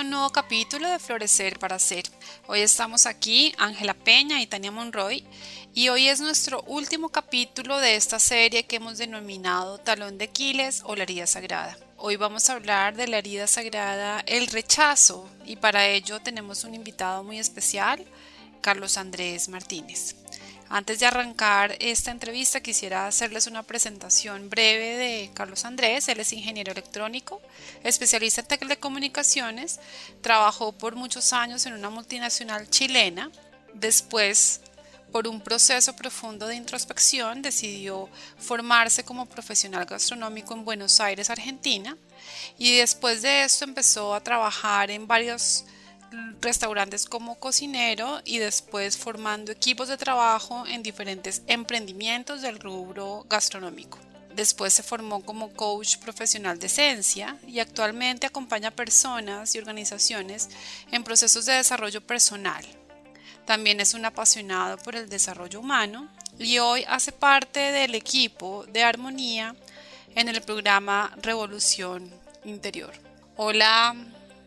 Un nuevo capítulo de Florecer para Ser. Hoy estamos aquí, Ángela Peña y Tania Monroy, y hoy es nuestro último capítulo de esta serie que hemos denominado Talón de Aquiles o la herida sagrada. Hoy vamos a hablar de la herida sagrada, el rechazo, y para ello tenemos un invitado muy especial, Carlos Andrés Martínez. Antes de arrancar esta entrevista quisiera hacerles una presentación breve de Carlos Andrés. Él es ingeniero electrónico, especialista en telecomunicaciones, trabajó por muchos años en una multinacional chilena. Después, por un proceso profundo de introspección, decidió formarse como profesional gastronómico en Buenos Aires, Argentina. Y después de esto empezó a trabajar en varios restaurantes como cocinero y después formando equipos de trabajo en diferentes emprendimientos del rubro gastronómico. Después se formó como coach profesional de esencia y actualmente acompaña a personas y organizaciones en procesos de desarrollo personal. También es un apasionado por el desarrollo humano y hoy hace parte del equipo de armonía en el programa Revolución Interior. Hola,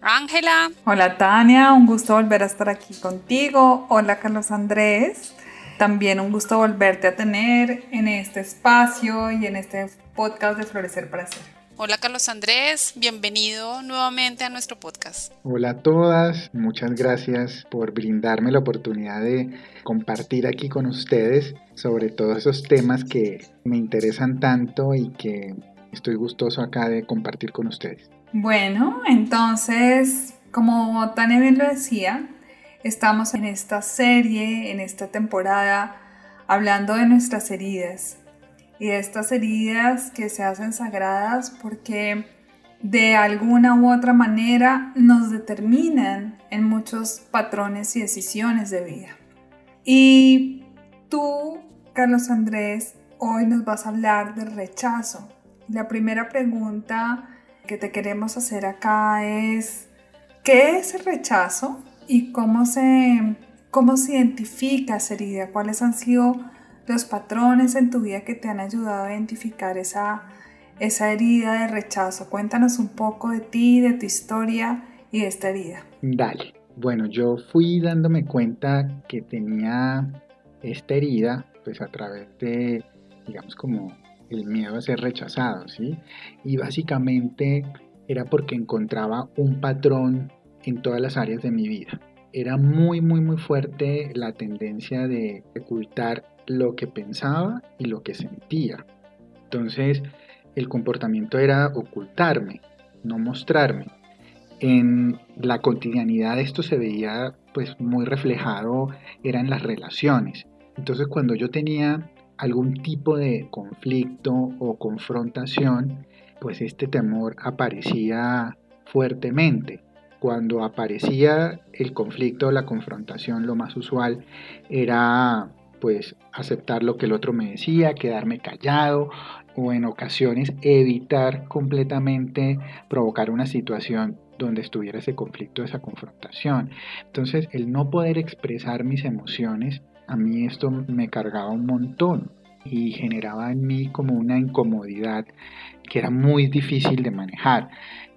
Ángela. Hola Tania, un gusto volver a estar aquí contigo. Hola Carlos Andrés. También un gusto volverte a tener en este espacio y en este podcast de Florecer para Ser. Hola Carlos Andrés, bienvenido nuevamente a nuestro podcast. Hola a todas, muchas gracias por brindarme la oportunidad de compartir aquí con ustedes sobre todos esos temas que me interesan tanto y que estoy gustoso acá de compartir con ustedes. Bueno, entonces, como Tania bien lo decía, estamos en esta serie, en esta temporada, hablando de nuestras heridas y de estas heridas que se hacen sagradas porque de alguna u otra manera nos determinan en muchos patrones y decisiones de vida. Y tú, Carlos Andrés, hoy nos vas a hablar del rechazo. La primera pregunta que te queremos hacer acá es, ¿qué es el rechazo y cómo se, cómo se identifica esa herida? ¿Cuáles han sido los patrones en tu vida que te han ayudado a identificar esa, esa herida de rechazo? Cuéntanos un poco de ti, de tu historia y de esta herida. Dale. Bueno, yo fui dándome cuenta que tenía esta herida, pues a través de, digamos, como el miedo a ser rechazado, ¿sí? Y básicamente era porque encontraba un patrón en todas las áreas de mi vida. Era muy, muy, muy fuerte la tendencia de ocultar lo que pensaba y lo que sentía. Entonces, el comportamiento era ocultarme, no mostrarme. En la cotidianidad esto se veía pues muy reflejado, eran las relaciones. Entonces, cuando yo tenía algún tipo de conflicto o confrontación, pues este temor aparecía fuertemente. Cuando aparecía el conflicto o la confrontación, lo más usual era pues aceptar lo que el otro me decía, quedarme callado o en ocasiones evitar completamente provocar una situación donde estuviera ese conflicto, esa confrontación. Entonces, el no poder expresar mis emociones a mí esto me cargaba un montón y generaba en mí como una incomodidad que era muy difícil de manejar.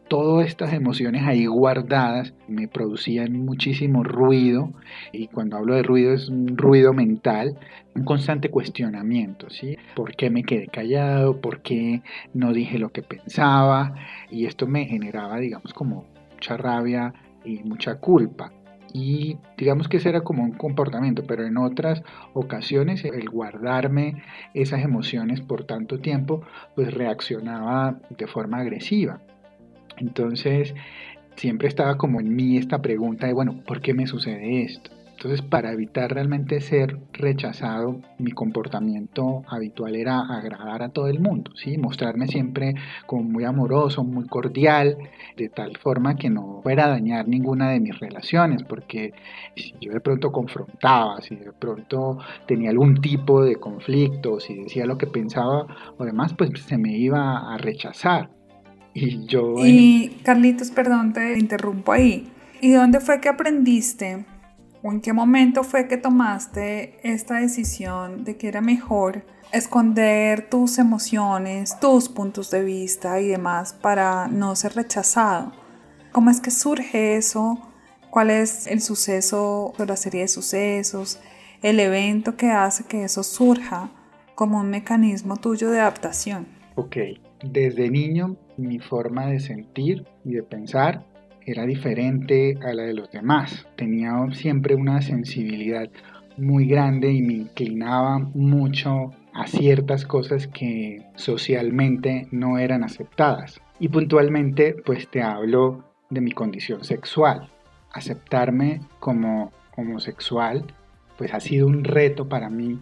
Todas estas emociones ahí guardadas me producían muchísimo ruido y cuando hablo de ruido es un ruido mental, un constante cuestionamiento, ¿sí? ¿Por qué me quedé callado? ¿Por qué no dije lo que pensaba? Y esto me generaba, digamos, como mucha rabia y mucha culpa y digamos que ese era como un comportamiento, pero en otras ocasiones el guardarme esas emociones por tanto tiempo, pues reaccionaba de forma agresiva. Entonces, siempre estaba como en mí esta pregunta de, bueno, ¿por qué me sucede esto? Entonces, para evitar realmente ser rechazado, mi comportamiento habitual era agradar a todo el mundo, ¿sí? mostrarme siempre como muy amoroso, muy cordial, de tal forma que no fuera a dañar ninguna de mis relaciones, porque si yo de pronto confrontaba, si de pronto tenía algún tipo de conflicto, si decía lo que pensaba o demás, pues se me iba a rechazar. Y yo... Y Carlitos, perdón, te interrumpo ahí. ¿Y dónde fue que aprendiste ¿O en qué momento fue que tomaste esta decisión de que era mejor esconder tus emociones, tus puntos de vista y demás para no ser rechazado? ¿Cómo es que surge eso? ¿Cuál es el suceso o la serie de sucesos? El evento que hace que eso surja como un mecanismo tuyo de adaptación. Ok, desde niño mi forma de sentir y de pensar era diferente a la de los demás. Tenía siempre una sensibilidad muy grande y me inclinaba mucho a ciertas cosas que socialmente no eran aceptadas. Y puntualmente pues te hablo de mi condición sexual. Aceptarme como homosexual pues ha sido un reto para mí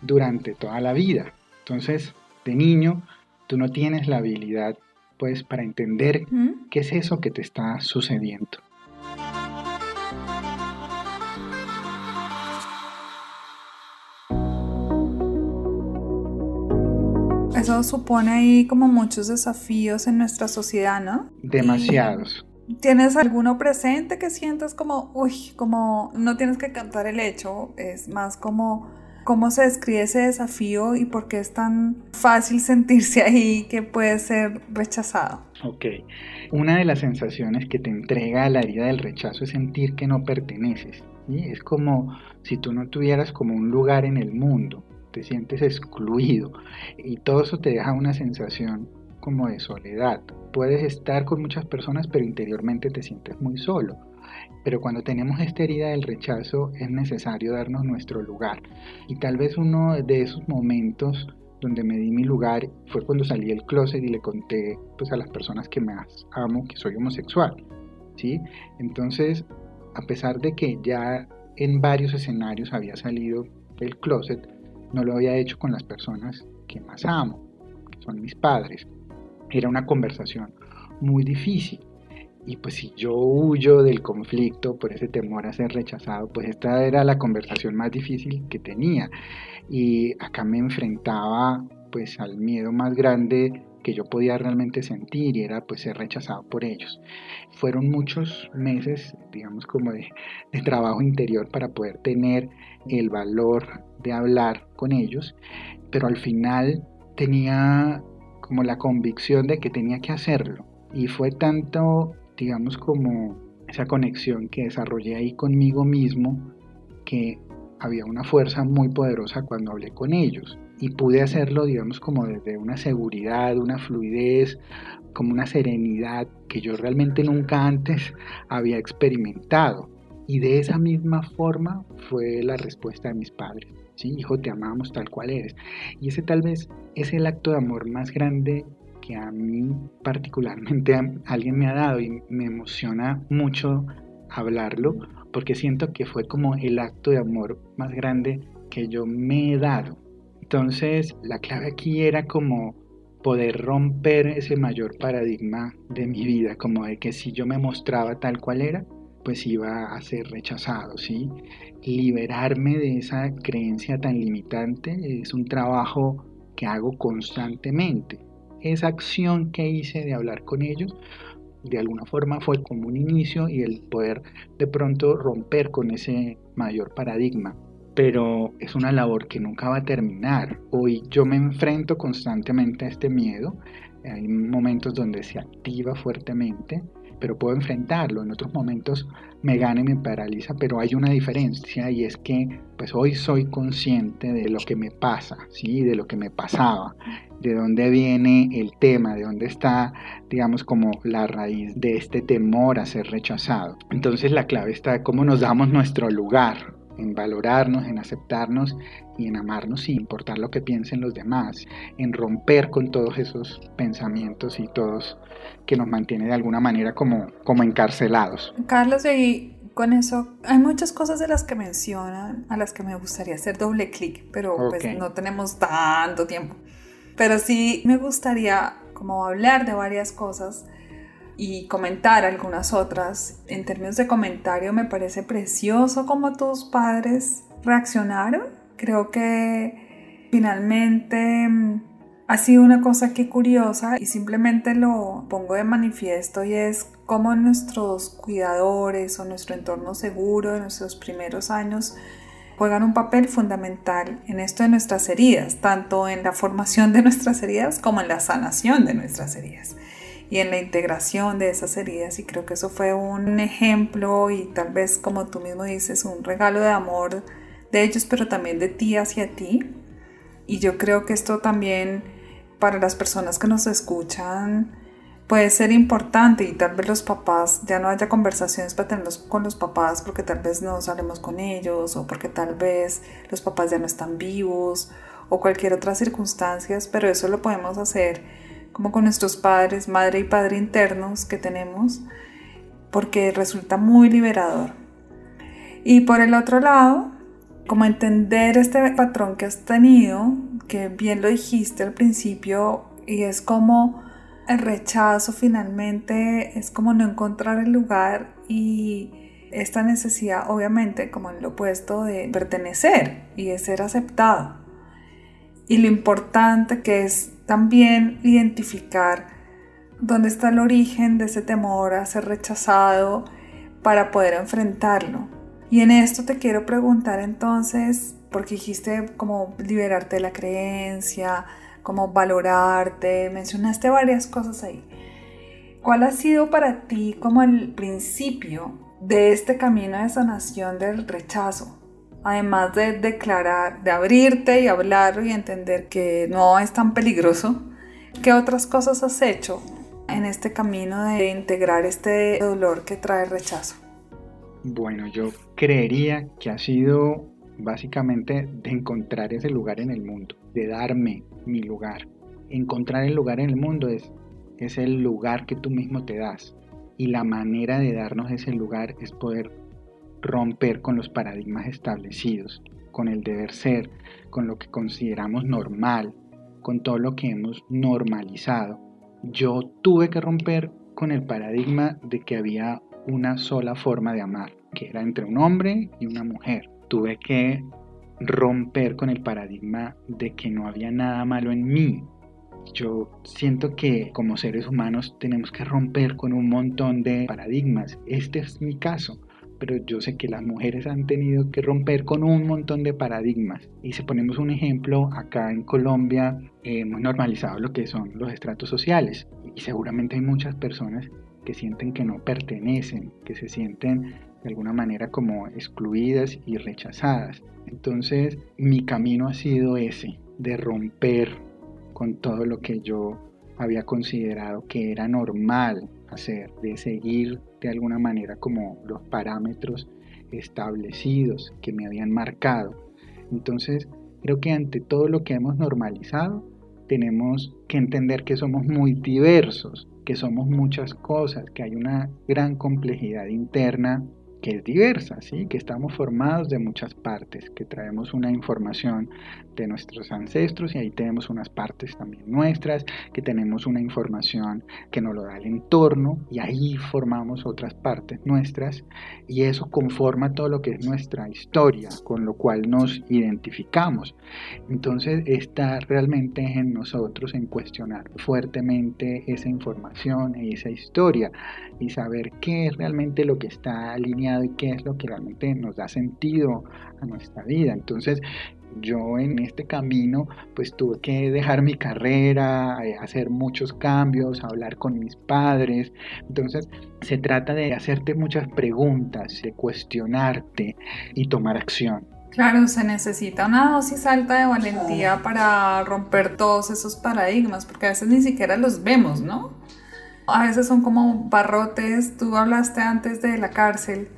durante toda la vida. Entonces, de niño, tú no tienes la habilidad pues para entender qué es eso que te está sucediendo. Eso supone ahí como muchos desafíos en nuestra sociedad, ¿no? Demasiados. ¿Tienes alguno presente que sientas como, uy, como no tienes que cantar el hecho, es más como ¿Cómo se describe ese desafío y por qué es tan fácil sentirse ahí que puede ser rechazado? Ok, una de las sensaciones que te entrega la herida del rechazo es sentir que no perteneces. Es como si tú no tuvieras como un lugar en el mundo, te sientes excluido y todo eso te deja una sensación como de soledad. Puedes estar con muchas personas pero interiormente te sientes muy solo. Pero cuando tenemos esta herida del rechazo es necesario darnos nuestro lugar. Y tal vez uno de esos momentos donde me di mi lugar fue cuando salí del closet y le conté pues, a las personas que más amo que soy homosexual. ¿sí? Entonces, a pesar de que ya en varios escenarios había salido del closet, no lo había hecho con las personas que más amo, que son mis padres. Era una conversación muy difícil y pues si yo huyo del conflicto por ese temor a ser rechazado, pues esta era la conversación más difícil que tenía. Y acá me enfrentaba pues al miedo más grande que yo podía realmente sentir y era pues ser rechazado por ellos. Fueron muchos meses, digamos, como de, de trabajo interior para poder tener el valor de hablar con ellos, pero al final tenía como la convicción de que tenía que hacerlo. Y fue tanto digamos como esa conexión que desarrollé ahí conmigo mismo, que había una fuerza muy poderosa cuando hablé con ellos. Y pude hacerlo, digamos, como desde una seguridad, una fluidez, como una serenidad que yo realmente nunca antes había experimentado. Y de esa misma forma fue la respuesta de mis padres. Sí, hijo, te amamos tal cual eres. Y ese tal vez es el acto de amor más grande que a mí particularmente alguien me ha dado y me emociona mucho hablarlo porque siento que fue como el acto de amor más grande que yo me he dado. Entonces la clave aquí era como poder romper ese mayor paradigma de mi vida, como de que si yo me mostraba tal cual era, pues iba a ser rechazado, ¿sí? Liberarme de esa creencia tan limitante es un trabajo que hago constantemente esa acción que hice de hablar con ellos, de alguna forma fue como un inicio y el poder de pronto romper con ese mayor paradigma. Pero es una labor que nunca va a terminar. Hoy yo me enfrento constantemente a este miedo. Hay momentos donde se activa fuertemente, pero puedo enfrentarlo. En otros momentos me gana y me paraliza, pero hay una diferencia y es que pues hoy soy consciente de lo que me pasa, ¿sí? de lo que me pasaba de dónde viene el tema, de dónde está, digamos, como la raíz de este temor a ser rechazado. Entonces la clave está en cómo nos damos nuestro lugar, en valorarnos, en aceptarnos y en amarnos sin importar lo que piensen los demás, en romper con todos esos pensamientos y todos que nos mantiene de alguna manera como, como encarcelados. Carlos, ¿y con eso, hay muchas cosas de las que mencionan a las que me gustaría hacer doble clic, pero pues no tenemos tanto tiempo. Pero sí me gustaría como hablar de varias cosas y comentar algunas otras. En términos de comentario me parece precioso cómo tus padres reaccionaron. Creo que finalmente mm, ha sido una cosa que curiosa y simplemente lo pongo de manifiesto y es cómo nuestros cuidadores o nuestro entorno seguro de nuestros primeros años juegan un papel fundamental en esto de nuestras heridas, tanto en la formación de nuestras heridas como en la sanación de nuestras heridas y en la integración de esas heridas y creo que eso fue un ejemplo y tal vez como tú mismo dices un regalo de amor de ellos pero también de ti hacia ti. Y yo creo que esto también para las personas que nos escuchan puede ser importante y tal vez los papás ya no haya conversaciones para tenerlos con los papás porque tal vez no salimos con ellos o porque tal vez los papás ya no están vivos o cualquier otra circunstancia, pero eso lo podemos hacer como con nuestros padres, madre y padre internos que tenemos, porque resulta muy liberador. Y por el otro lado, como entender este patrón que has tenido, que bien lo dijiste al principio, y es como el rechazo finalmente, es como no encontrar el lugar y esta necesidad, obviamente, como en lo opuesto de pertenecer y de ser aceptado. Y lo importante que es también identificar dónde está el origen de ese temor a ser rechazado para poder enfrentarlo. Y en esto te quiero preguntar entonces, porque dijiste como liberarte de la creencia, como valorarte, mencionaste varias cosas ahí. ¿Cuál ha sido para ti como el principio de este camino de sanación del rechazo? Además de declarar, de abrirte y hablar y entender que no es tan peligroso, ¿qué otras cosas has hecho en este camino de integrar este dolor que trae el rechazo? Bueno, yo creería que ha sido básicamente de encontrar ese lugar en el mundo, de darme mi lugar. Encontrar el lugar en el mundo es, es el lugar que tú mismo te das. Y la manera de darnos ese lugar es poder romper con los paradigmas establecidos, con el deber ser, con lo que consideramos normal, con todo lo que hemos normalizado. Yo tuve que romper con el paradigma de que había una sola forma de amar, que era entre un hombre y una mujer. Tuve que romper con el paradigma de que no había nada malo en mí. Yo siento que como seres humanos tenemos que romper con un montón de paradigmas. Este es mi caso pero yo sé que las mujeres han tenido que romper con un montón de paradigmas. Y si ponemos un ejemplo, acá en Colombia hemos normalizado lo que son los estratos sociales y seguramente hay muchas personas que sienten que no pertenecen, que se sienten de alguna manera como excluidas y rechazadas. Entonces mi camino ha sido ese, de romper con todo lo que yo había considerado que era normal hacer, de seguir de alguna manera como los parámetros establecidos que me habían marcado. Entonces, creo que ante todo lo que hemos normalizado, tenemos que entender que somos muy diversos, que somos muchas cosas, que hay una gran complejidad interna que es diversa, ¿sí? que estamos formados de muchas partes, que traemos una información de nuestros ancestros y ahí tenemos unas partes también nuestras, que tenemos una información que nos lo da el entorno y ahí formamos otras partes nuestras y eso conforma todo lo que es nuestra historia, con lo cual nos identificamos. Entonces está realmente en nosotros en cuestionar fuertemente esa información, esa historia y saber qué es realmente lo que está alineado y qué es lo que realmente nos da sentido a nuestra vida. Entonces, yo en este camino pues tuve que dejar mi carrera, eh, hacer muchos cambios, hablar con mis padres. Entonces se trata de hacerte muchas preguntas, de cuestionarte y tomar acción. Claro, se necesita una dosis alta de valentía para romper todos esos paradigmas, porque a veces ni siquiera los vemos, ¿no? A veces son como barrotes, tú hablaste antes de la cárcel,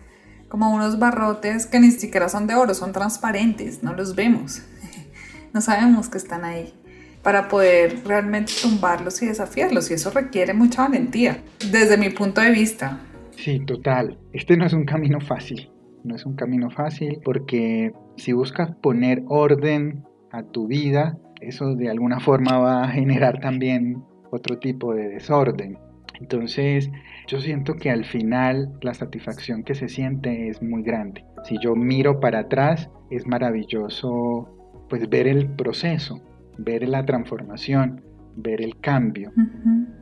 como unos barrotes que ni siquiera son de oro, son transparentes, no los vemos, no sabemos que están ahí para poder realmente tumbarlos y desafiarlos y eso requiere mucha valentía desde mi punto de vista. Sí, total. Este no es un camino fácil. No es un camino fácil porque si buscas poner orden a tu vida, eso de alguna forma va a generar también otro tipo de desorden. Entonces, yo siento que al final la satisfacción que se siente es muy grande. Si yo miro para atrás, es maravilloso pues ver el proceso, ver la transformación, ver el cambio.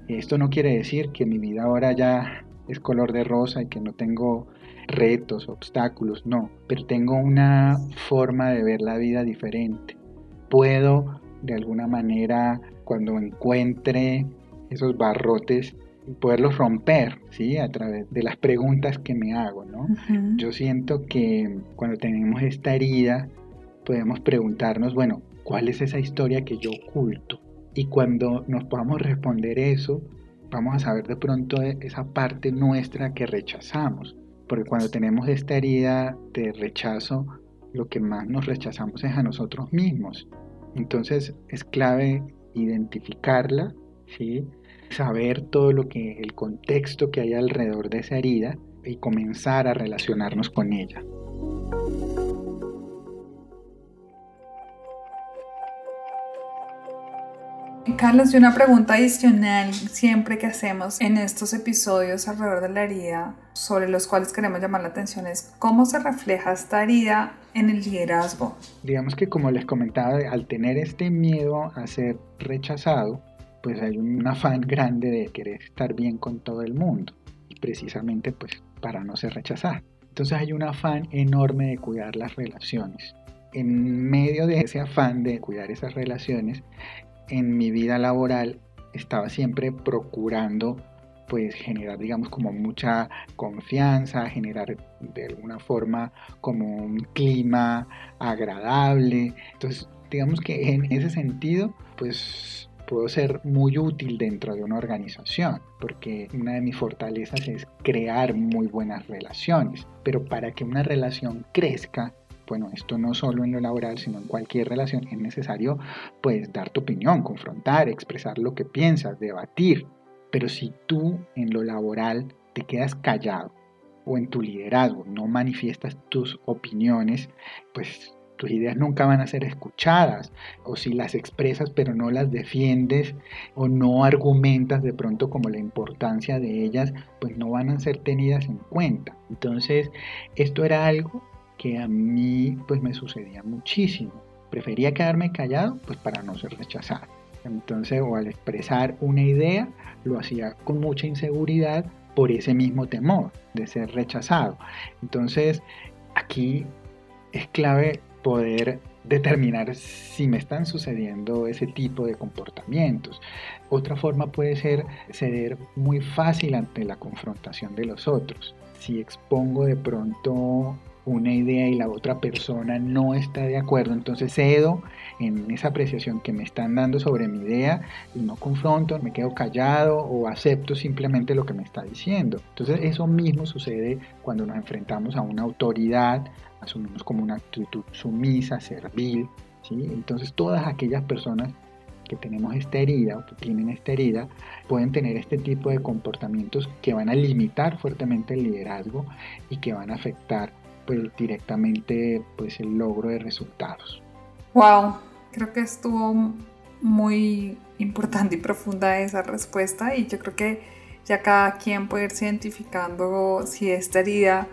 Esto no quiere decir que mi vida ahora ya es color de rosa y que no tengo retos, obstáculos, no, pero tengo una forma de ver la vida diferente. Puedo de alguna manera cuando encuentre esos barrotes poderlos romper, ¿sí? A través de las preguntas que me hago, ¿no? Yo siento que cuando tenemos esta herida, podemos preguntarnos, bueno, ¿cuál es esa historia que yo oculto? Y cuando nos podamos responder eso, vamos a saber de pronto esa parte nuestra que rechazamos. Porque cuando tenemos esta herida de rechazo, lo que más nos rechazamos es a nosotros mismos. Entonces es clave identificarla, ¿sí? Saber todo lo que el contexto que hay alrededor de esa herida y comenzar a relacionarnos con ella. Carlos, y una pregunta adicional siempre que hacemos en estos episodios alrededor de la herida, sobre los cuales queremos llamar la atención, es cómo se refleja esta herida en el liderazgo. Digamos que como les comentaba, al tener este miedo a ser rechazado, pues hay un afán grande de querer estar bien con todo el mundo y precisamente pues para no ser rechazado. Entonces hay un afán enorme de cuidar las relaciones. En medio de ese afán de cuidar esas relaciones, en mi vida laboral estaba siempre procurando pues generar digamos como mucha confianza, generar de alguna forma como un clima agradable. Entonces digamos que en ese sentido pues puedo ser muy útil dentro de una organización, porque una de mis fortalezas es crear muy buenas relaciones, pero para que una relación crezca, bueno, esto no solo en lo laboral, sino en cualquier relación, es necesario pues dar tu opinión, confrontar, expresar lo que piensas, debatir, pero si tú en lo laboral te quedas callado o en tu liderazgo no manifiestas tus opiniones, pues tus ideas nunca van a ser escuchadas, o si las expresas pero no las defiendes o no argumentas de pronto como la importancia de ellas, pues no van a ser tenidas en cuenta. Entonces, esto era algo que a mí pues me sucedía muchísimo. Prefería quedarme callado pues para no ser rechazado. Entonces, o al expresar una idea, lo hacía con mucha inseguridad por ese mismo temor de ser rechazado. Entonces, aquí es clave poder determinar si me están sucediendo ese tipo de comportamientos. Otra forma puede ser ceder muy fácil ante la confrontación de los otros. Si expongo de pronto una idea y la otra persona no está de acuerdo, entonces cedo en esa apreciación que me están dando sobre mi idea y no confronto, me quedo callado o acepto simplemente lo que me está diciendo. Entonces eso mismo sucede cuando nos enfrentamos a una autoridad asumimos como una actitud sumisa, servil, ¿sí? Entonces todas aquellas personas que tenemos esta herida o que tienen esta herida pueden tener este tipo de comportamientos que van a limitar fuertemente el liderazgo y que van a afectar pues, directamente pues, el logro de resultados. Wow, creo que estuvo muy importante y profunda esa respuesta y yo creo que ya cada quien puede irse identificando si esta herida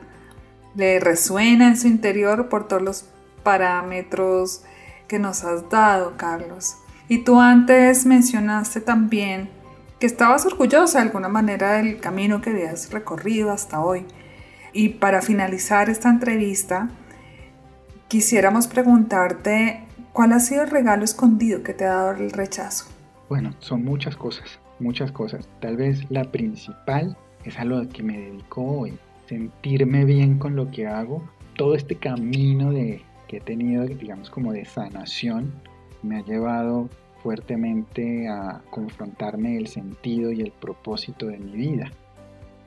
le resuena en su interior por todos los parámetros que nos has dado, Carlos. Y tú antes mencionaste también que estabas orgullosa de alguna manera del camino que habías recorrido hasta hoy. Y para finalizar esta entrevista, quisiéramos preguntarte cuál ha sido el regalo escondido que te ha dado el rechazo. Bueno, son muchas cosas, muchas cosas. Tal vez la principal es a lo que me dedico hoy, sentirme bien con lo que hago, todo este camino de, que he tenido, digamos, como de sanación, me ha llevado fuertemente a confrontarme el sentido y el propósito de mi vida.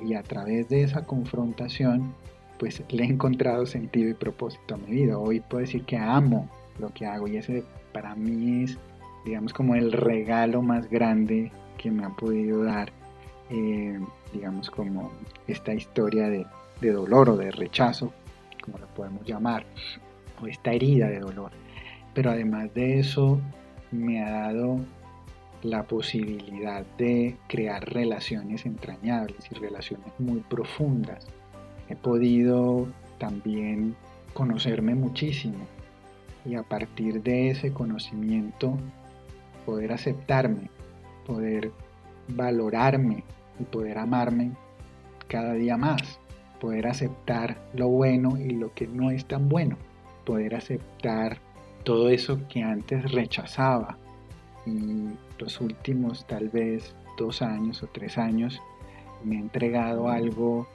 Y a través de esa confrontación, pues le he encontrado sentido y propósito a mi vida. Hoy puedo decir que amo lo que hago y ese para mí es, digamos, como el regalo más grande que me ha podido dar eh, digamos, como esta historia de, de dolor o de rechazo, como la podemos llamar, o esta herida de dolor. Pero además de eso, me ha dado la posibilidad de crear relaciones entrañables y relaciones muy profundas. He podido también conocerme muchísimo y a partir de ese conocimiento poder aceptarme, poder valorarme y poder amarme cada día más, poder aceptar lo bueno y lo que no es tan bueno, poder aceptar todo eso que antes rechazaba los últimos tal vez dos años o tres años me ha entregado algo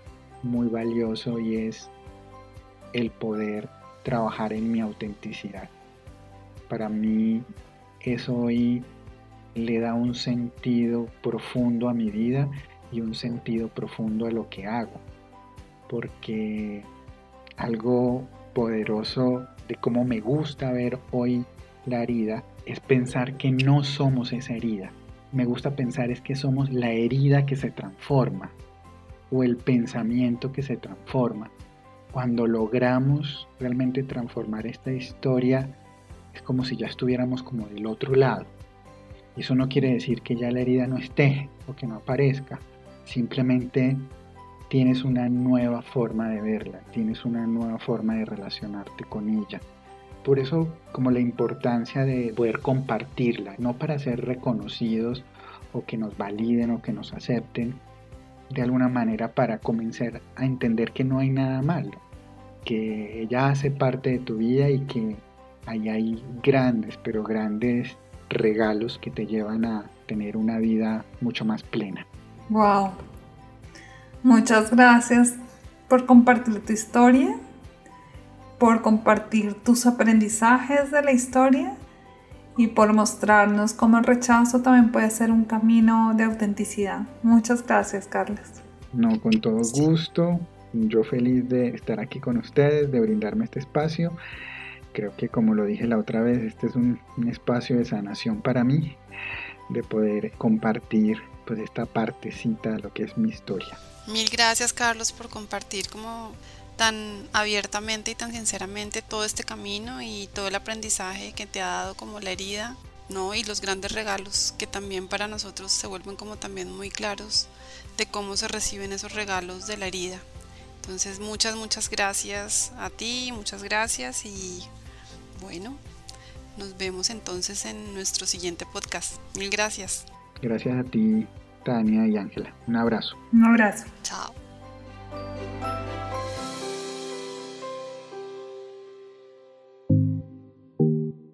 muy valioso y es el poder trabajar en mi autenticidad. Para mí eso hoy le da un sentido profundo a mi vida y un sentido profundo a lo que hago. Porque algo poderoso de cómo me gusta ver hoy la herida es pensar que no somos esa herida. Me gusta pensar es que somos la herida que se transforma o el pensamiento que se transforma. Cuando logramos realmente transformar esta historia, es como si ya estuviéramos como del otro lado. Eso no quiere decir que ya la herida no esté o que no aparezca. Simplemente tienes una nueva forma de verla, tienes una nueva forma de relacionarte con ella. Por eso como la importancia de poder compartirla, no para ser reconocidos o que nos validen o que nos acepten, de alguna manera para comenzar a entender que no hay nada malo, que ella hace parte de tu vida y que ahí hay grandes, pero grandes regalos que te llevan a tener una vida mucho más plena. Wow. Muchas gracias por compartir tu historia por compartir tus aprendizajes de la historia y por mostrarnos cómo el rechazo también puede ser un camino de autenticidad. Muchas gracias, Carlos. No, con todo gusto. Yo feliz de estar aquí con ustedes, de brindarme este espacio. Creo que como lo dije la otra vez, este es un, espacio de sanación para mí, de poder compartir pues esta partecita de lo que es mi historia. Mil gracias Carlos por compartir como tan abiertamente y tan sinceramente todo este camino y todo el aprendizaje que te ha dado como la herida, ¿no? Y los grandes regalos que también para nosotros se vuelven como también muy claros de cómo se reciben esos regalos de la herida. Entonces muchas, muchas gracias a ti, muchas gracias y bueno, nos vemos entonces en nuestro siguiente podcast. Mil gracias. Gracias a ti, Tania y Ángela. Un abrazo. Un abrazo. Chao.